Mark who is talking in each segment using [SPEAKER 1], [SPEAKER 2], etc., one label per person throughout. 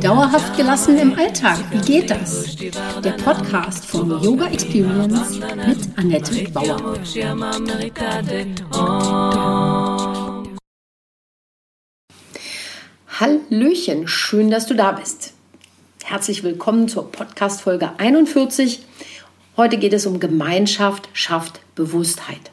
[SPEAKER 1] Dauerhaft gelassen im Alltag, wie geht das? Der Podcast von Yoga Experience mit Annette Bauer. Hallöchen, schön, dass du da bist. Herzlich willkommen zur Podcast Folge 41. Heute geht es um Gemeinschaft schafft Bewusstheit.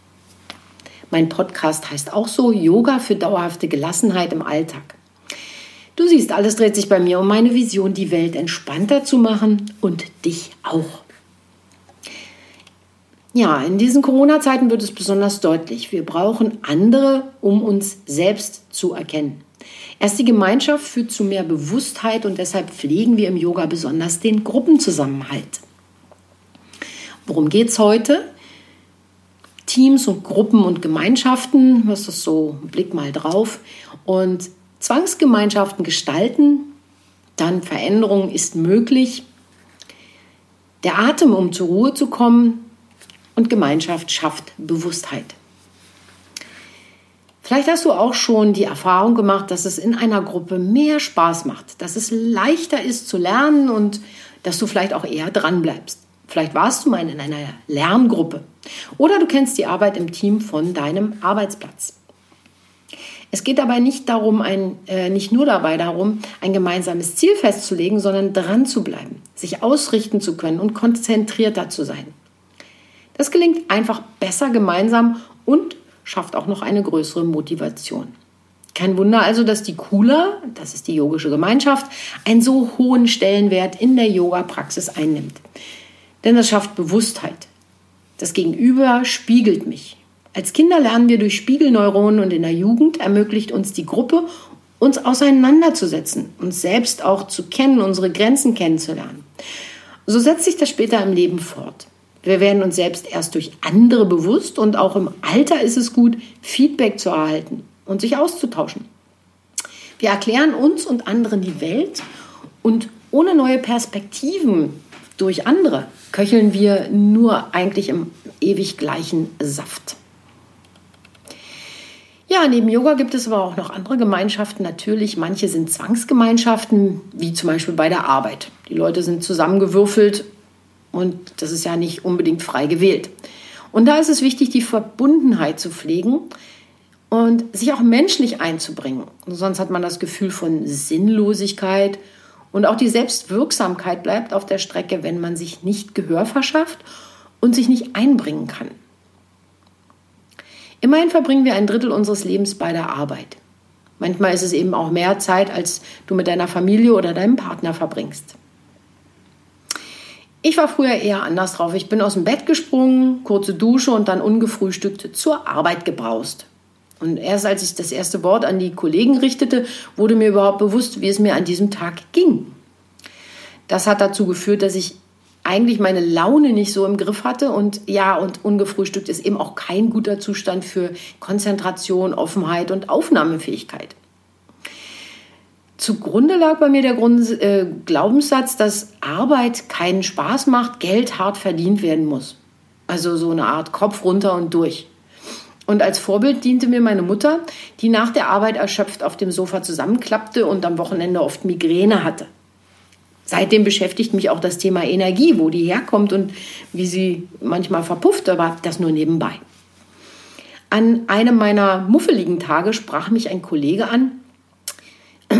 [SPEAKER 1] Mein Podcast heißt auch so Yoga für dauerhafte Gelassenheit im Alltag. Du siehst, alles dreht sich bei mir um meine Vision, die Welt entspannter zu machen und dich auch. Ja, in diesen Corona-Zeiten wird es besonders deutlich. Wir brauchen andere, um uns selbst zu erkennen. Erst die Gemeinschaft führt zu mehr Bewusstheit und deshalb pflegen wir im Yoga besonders den Gruppenzusammenhalt. Worum geht es heute? Teams und Gruppen und Gemeinschaften, was ist so, Blick mal drauf, und Zwangsgemeinschaften gestalten, dann Veränderung ist möglich, der Atem, um zur Ruhe zu kommen und Gemeinschaft schafft Bewusstheit. Vielleicht hast du auch schon die Erfahrung gemacht, dass es in einer Gruppe mehr Spaß macht, dass es leichter ist zu lernen und dass du vielleicht auch eher dran bleibst. Vielleicht warst du mal in einer Lerngruppe oder du kennst die Arbeit im Team von deinem Arbeitsplatz. Es geht dabei nicht darum, ein, äh, nicht nur dabei darum, ein gemeinsames Ziel festzulegen, sondern dran zu bleiben, sich ausrichten zu können und konzentrierter zu sein. Das gelingt einfach besser gemeinsam und schafft auch noch eine größere Motivation. Kein Wunder also, dass die Kula, das ist die yogische Gemeinschaft, einen so hohen Stellenwert in der Yoga-Praxis einnimmt. Denn es schafft Bewusstheit. Das Gegenüber spiegelt mich. Als Kinder lernen wir durch Spiegelneuronen und in der Jugend ermöglicht uns die Gruppe, uns auseinanderzusetzen, uns selbst auch zu kennen, unsere Grenzen kennenzulernen. So setzt sich das später im Leben fort. Wir werden uns selbst erst durch andere bewusst und auch im Alter ist es gut, Feedback zu erhalten und sich auszutauschen. Wir erklären uns und anderen die Welt und ohne neue Perspektiven durch andere köcheln wir nur eigentlich im ewig gleichen Saft. Ja, neben Yoga gibt es aber auch noch andere Gemeinschaften. Natürlich, manche sind Zwangsgemeinschaften, wie zum Beispiel bei der Arbeit. Die Leute sind zusammengewürfelt und das ist ja nicht unbedingt frei gewählt. Und da ist es wichtig, die Verbundenheit zu pflegen und sich auch menschlich einzubringen. Sonst hat man das Gefühl von Sinnlosigkeit und auch die Selbstwirksamkeit bleibt auf der Strecke, wenn man sich nicht Gehör verschafft und sich nicht einbringen kann. Immerhin verbringen wir ein Drittel unseres Lebens bei der Arbeit. Manchmal ist es eben auch mehr Zeit, als du mit deiner Familie oder deinem Partner verbringst. Ich war früher eher anders drauf. Ich bin aus dem Bett gesprungen, kurze Dusche und dann ungefrühstückt zur Arbeit gebraust. Und erst als ich das erste Wort an die Kollegen richtete, wurde mir überhaupt bewusst, wie es mir an diesem Tag ging. Das hat dazu geführt, dass ich eigentlich meine Laune nicht so im Griff hatte. Und ja, und ungefrühstückt ist eben auch kein guter Zustand für Konzentration, Offenheit und Aufnahmefähigkeit. Zugrunde lag bei mir der Grund, äh, Glaubenssatz, dass Arbeit keinen Spaß macht, Geld hart verdient werden muss. Also so eine Art Kopf runter und durch. Und als Vorbild diente mir meine Mutter, die nach der Arbeit erschöpft auf dem Sofa zusammenklappte und am Wochenende oft Migräne hatte. Seitdem beschäftigt mich auch das Thema Energie, wo die herkommt und wie sie manchmal verpufft, aber das nur nebenbei. An einem meiner muffeligen Tage sprach mich ein Kollege an.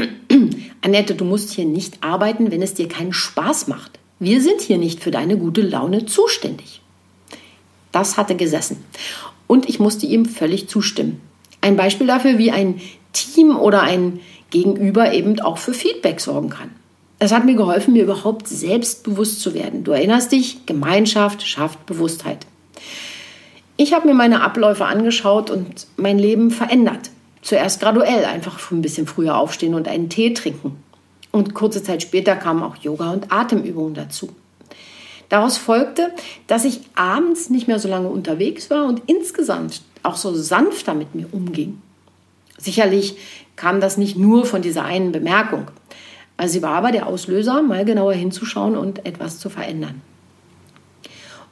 [SPEAKER 1] Annette, du musst hier nicht arbeiten, wenn es dir keinen Spaß macht. Wir sind hier nicht für deine gute Laune zuständig. Das hatte gesessen und ich musste ihm völlig zustimmen. Ein Beispiel dafür, wie ein Team oder ein Gegenüber eben auch für Feedback sorgen kann. Es hat mir geholfen, mir überhaupt selbstbewusst zu werden. Du erinnerst dich, Gemeinschaft schafft Bewusstheit. Ich habe mir meine Abläufe angeschaut und mein Leben verändert. Zuerst graduell, einfach ein bisschen früher aufstehen und einen Tee trinken. Und kurze Zeit später kamen auch Yoga und Atemübungen dazu. Daraus folgte, dass ich abends nicht mehr so lange unterwegs war und insgesamt auch so sanfter mit mir umging. Sicherlich kam das nicht nur von dieser einen Bemerkung. Also sie war aber der Auslöser, mal genauer hinzuschauen und etwas zu verändern.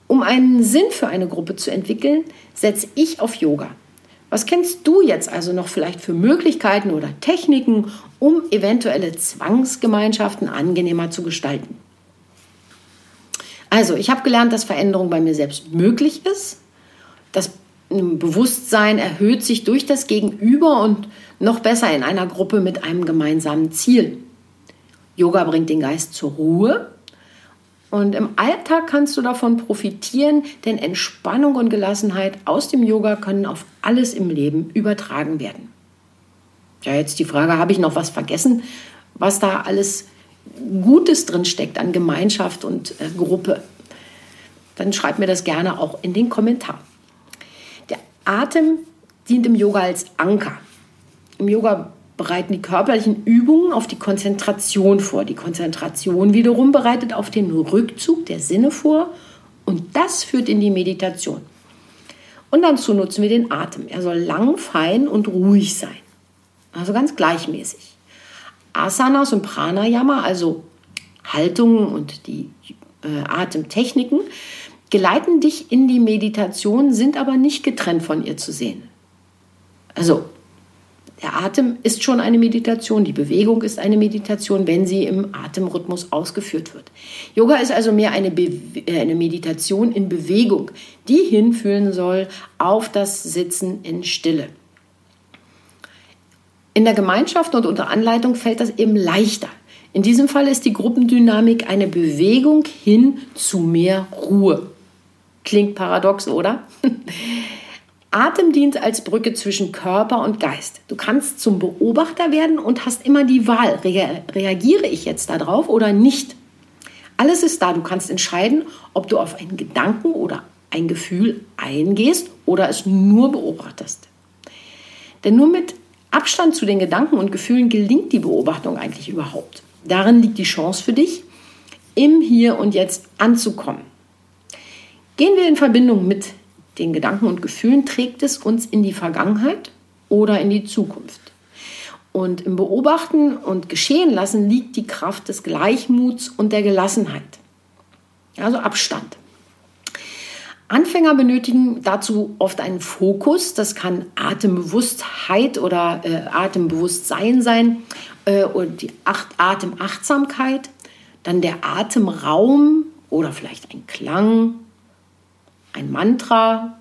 [SPEAKER 1] Um einen Sinn für eine Gruppe zu entwickeln, setze ich auf Yoga. Was kennst du jetzt also noch vielleicht für Möglichkeiten oder Techniken, um eventuelle Zwangsgemeinschaften angenehmer zu gestalten? Also, ich habe gelernt, dass Veränderung bei mir selbst möglich ist. Das Bewusstsein erhöht sich durch das Gegenüber und noch besser in einer Gruppe mit einem gemeinsamen Ziel. Yoga bringt den Geist zur Ruhe und im Alltag kannst du davon profitieren, denn Entspannung und Gelassenheit aus dem Yoga können auf alles im Leben übertragen werden. Ja, jetzt die Frage, habe ich noch was vergessen, was da alles Gutes drin steckt an Gemeinschaft und äh, Gruppe? Dann schreib mir das gerne auch in den Kommentar. Der Atem dient im Yoga als Anker. Im Yoga bereiten die körperlichen Übungen auf die Konzentration vor. Die Konzentration wiederum bereitet auf den Rückzug der Sinne vor und das führt in die Meditation. Und dazu nutzen wir den Atem. Er soll lang, fein und ruhig sein. Also ganz gleichmäßig. Asanas und Pranayama, also Haltungen und die äh, Atemtechniken, geleiten dich in die Meditation, sind aber nicht getrennt von ihr zu sehen. Also der Atem ist schon eine Meditation, die Bewegung ist eine Meditation, wenn sie im Atemrhythmus ausgeführt wird. Yoga ist also mehr eine, Be äh, eine Meditation in Bewegung, die hinführen soll auf das Sitzen in Stille. In der Gemeinschaft und unter Anleitung fällt das eben leichter. In diesem Fall ist die Gruppendynamik eine Bewegung hin zu mehr Ruhe. Klingt paradox, oder? Atem dient als Brücke zwischen Körper und Geist. Du kannst zum Beobachter werden und hast immer die Wahl, reagiere ich jetzt darauf oder nicht. Alles ist da. Du kannst entscheiden, ob du auf einen Gedanken oder ein Gefühl eingehst oder es nur beobachtest. Denn nur mit Abstand zu den Gedanken und Gefühlen gelingt die Beobachtung eigentlich überhaupt. Darin liegt die Chance für dich, im Hier und Jetzt anzukommen. Gehen wir in Verbindung mit den Gedanken und Gefühlen, trägt es uns in die Vergangenheit oder in die Zukunft. Und im Beobachten und Geschehen lassen liegt die Kraft des Gleichmuts und der Gelassenheit. Also Abstand. Anfänger benötigen dazu oft einen Fokus. Das kann Atembewusstheit oder äh, Atembewusstsein sein äh, und die Acht Atemachtsamkeit. Dann der Atemraum oder vielleicht ein Klang ein Mantra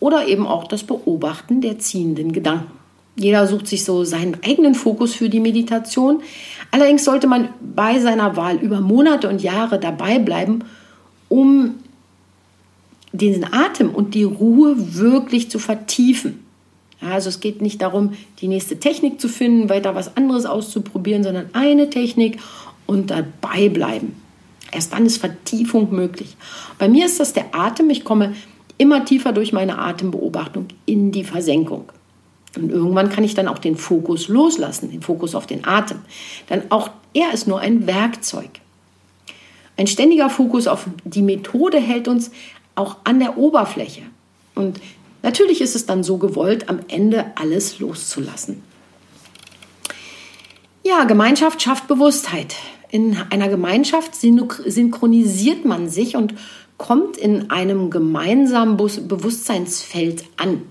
[SPEAKER 1] oder eben auch das Beobachten der ziehenden Gedanken. Jeder sucht sich so seinen eigenen Fokus für die Meditation. Allerdings sollte man bei seiner Wahl über Monate und Jahre dabei bleiben, um den Atem und die Ruhe wirklich zu vertiefen. Also es geht nicht darum, die nächste Technik zu finden, weiter was anderes auszuprobieren, sondern eine Technik und dabei bleiben. Erst dann ist Vertiefung möglich. Bei mir ist das der Atem. Ich komme immer tiefer durch meine Atembeobachtung in die Versenkung. Und irgendwann kann ich dann auch den Fokus loslassen, den Fokus auf den Atem. Denn auch er ist nur ein Werkzeug. Ein ständiger Fokus auf die Methode hält uns auch an der Oberfläche. Und natürlich ist es dann so gewollt, am Ende alles loszulassen. Ja, Gemeinschaft schafft Bewusstheit in einer Gemeinschaft synchronisiert man sich und kommt in einem gemeinsamen Bewusstseinsfeld an.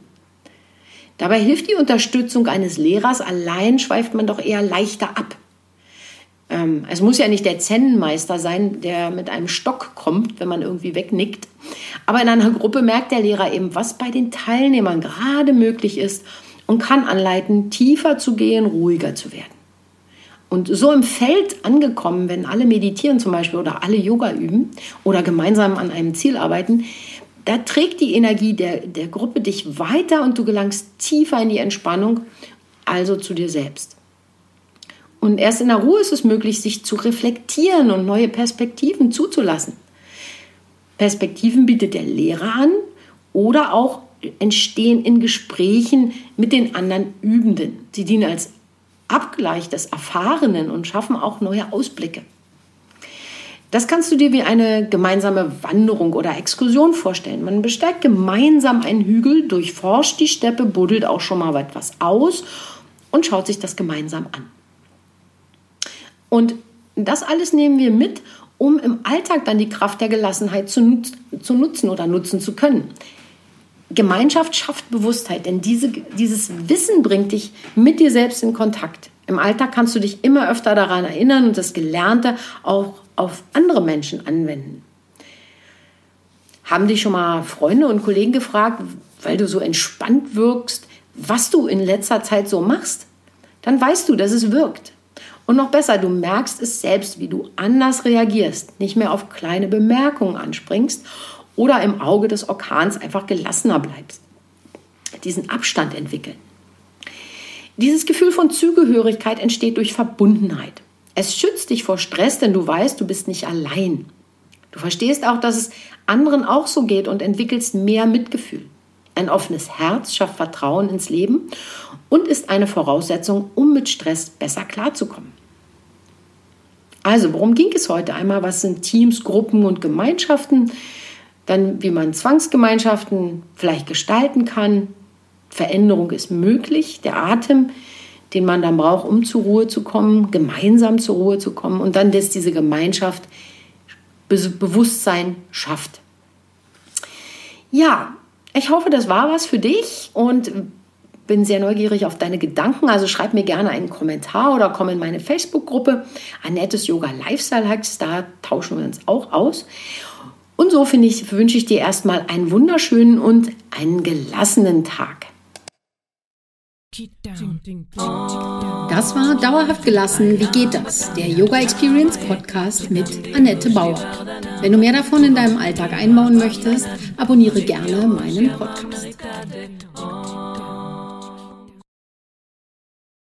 [SPEAKER 1] Dabei hilft die Unterstützung eines Lehrers, allein schweift man doch eher leichter ab. Ähm, es muss ja nicht der Zen-Meister sein, der mit einem Stock kommt, wenn man irgendwie wegnickt. Aber in einer Gruppe merkt der Lehrer eben, was bei den Teilnehmern gerade möglich ist und kann anleiten, tiefer zu gehen, ruhiger zu werden. Und so im Feld angekommen, wenn alle meditieren zum Beispiel oder alle Yoga üben oder gemeinsam an einem Ziel arbeiten, da trägt die Energie der, der Gruppe dich weiter und du gelangst tiefer in die Entspannung, also zu dir selbst. Und erst in der Ruhe ist es möglich, sich zu reflektieren und neue Perspektiven zuzulassen. Perspektiven bietet der Lehrer an oder auch entstehen in Gesprächen mit den anderen Übenden. Sie dienen als Abgleich des Erfahrenen und schaffen auch neue Ausblicke. Das kannst du dir wie eine gemeinsame Wanderung oder Exkursion vorstellen. Man besteigt gemeinsam einen Hügel, durchforscht die Steppe, buddelt auch schon mal etwas aus und schaut sich das gemeinsam an. Und das alles nehmen wir mit, um im Alltag dann die Kraft der Gelassenheit zu, nutz zu nutzen oder nutzen zu können. Gemeinschaft schafft Bewusstheit, denn diese, dieses Wissen bringt dich mit dir selbst in Kontakt. Im Alltag kannst du dich immer öfter daran erinnern und das Gelernte auch auf andere Menschen anwenden. Haben dich schon mal Freunde und Kollegen gefragt, weil du so entspannt wirkst, was du in letzter Zeit so machst? Dann weißt du, dass es wirkt. Und noch besser, du merkst es selbst, wie du anders reagierst, nicht mehr auf kleine Bemerkungen anspringst oder im Auge des Orkans einfach gelassener bleibst. Diesen Abstand entwickeln. Dieses Gefühl von Zugehörigkeit entsteht durch Verbundenheit. Es schützt dich vor Stress, denn du weißt, du bist nicht allein. Du verstehst auch, dass es anderen auch so geht und entwickelst mehr Mitgefühl. Ein offenes Herz schafft Vertrauen ins Leben und ist eine Voraussetzung, um mit Stress besser klarzukommen. Also, worum ging es heute einmal? Was sind Teams, Gruppen und Gemeinschaften? Dann, wie man Zwangsgemeinschaften vielleicht gestalten kann. Veränderung ist möglich. Der Atem den man dann braucht, um zur Ruhe zu kommen, gemeinsam zur Ruhe zu kommen und dann, dass diese Gemeinschaft Be Bewusstsein schafft. Ja, ich hoffe, das war was für dich und bin sehr neugierig auf deine Gedanken. Also schreib mir gerne einen Kommentar oder komm in meine Facebook-Gruppe Annettes Yoga Lifestyle Hacks. Da tauschen wir uns auch aus. Und so finde ich, wünsche ich dir erstmal einen wunderschönen und einen gelassenen Tag. Das war Dauerhaft gelassen. Wie geht das? Der Yoga Experience Podcast mit Annette Bauer. Wenn du mehr davon in deinem Alltag einbauen möchtest, abonniere gerne meinen Podcast.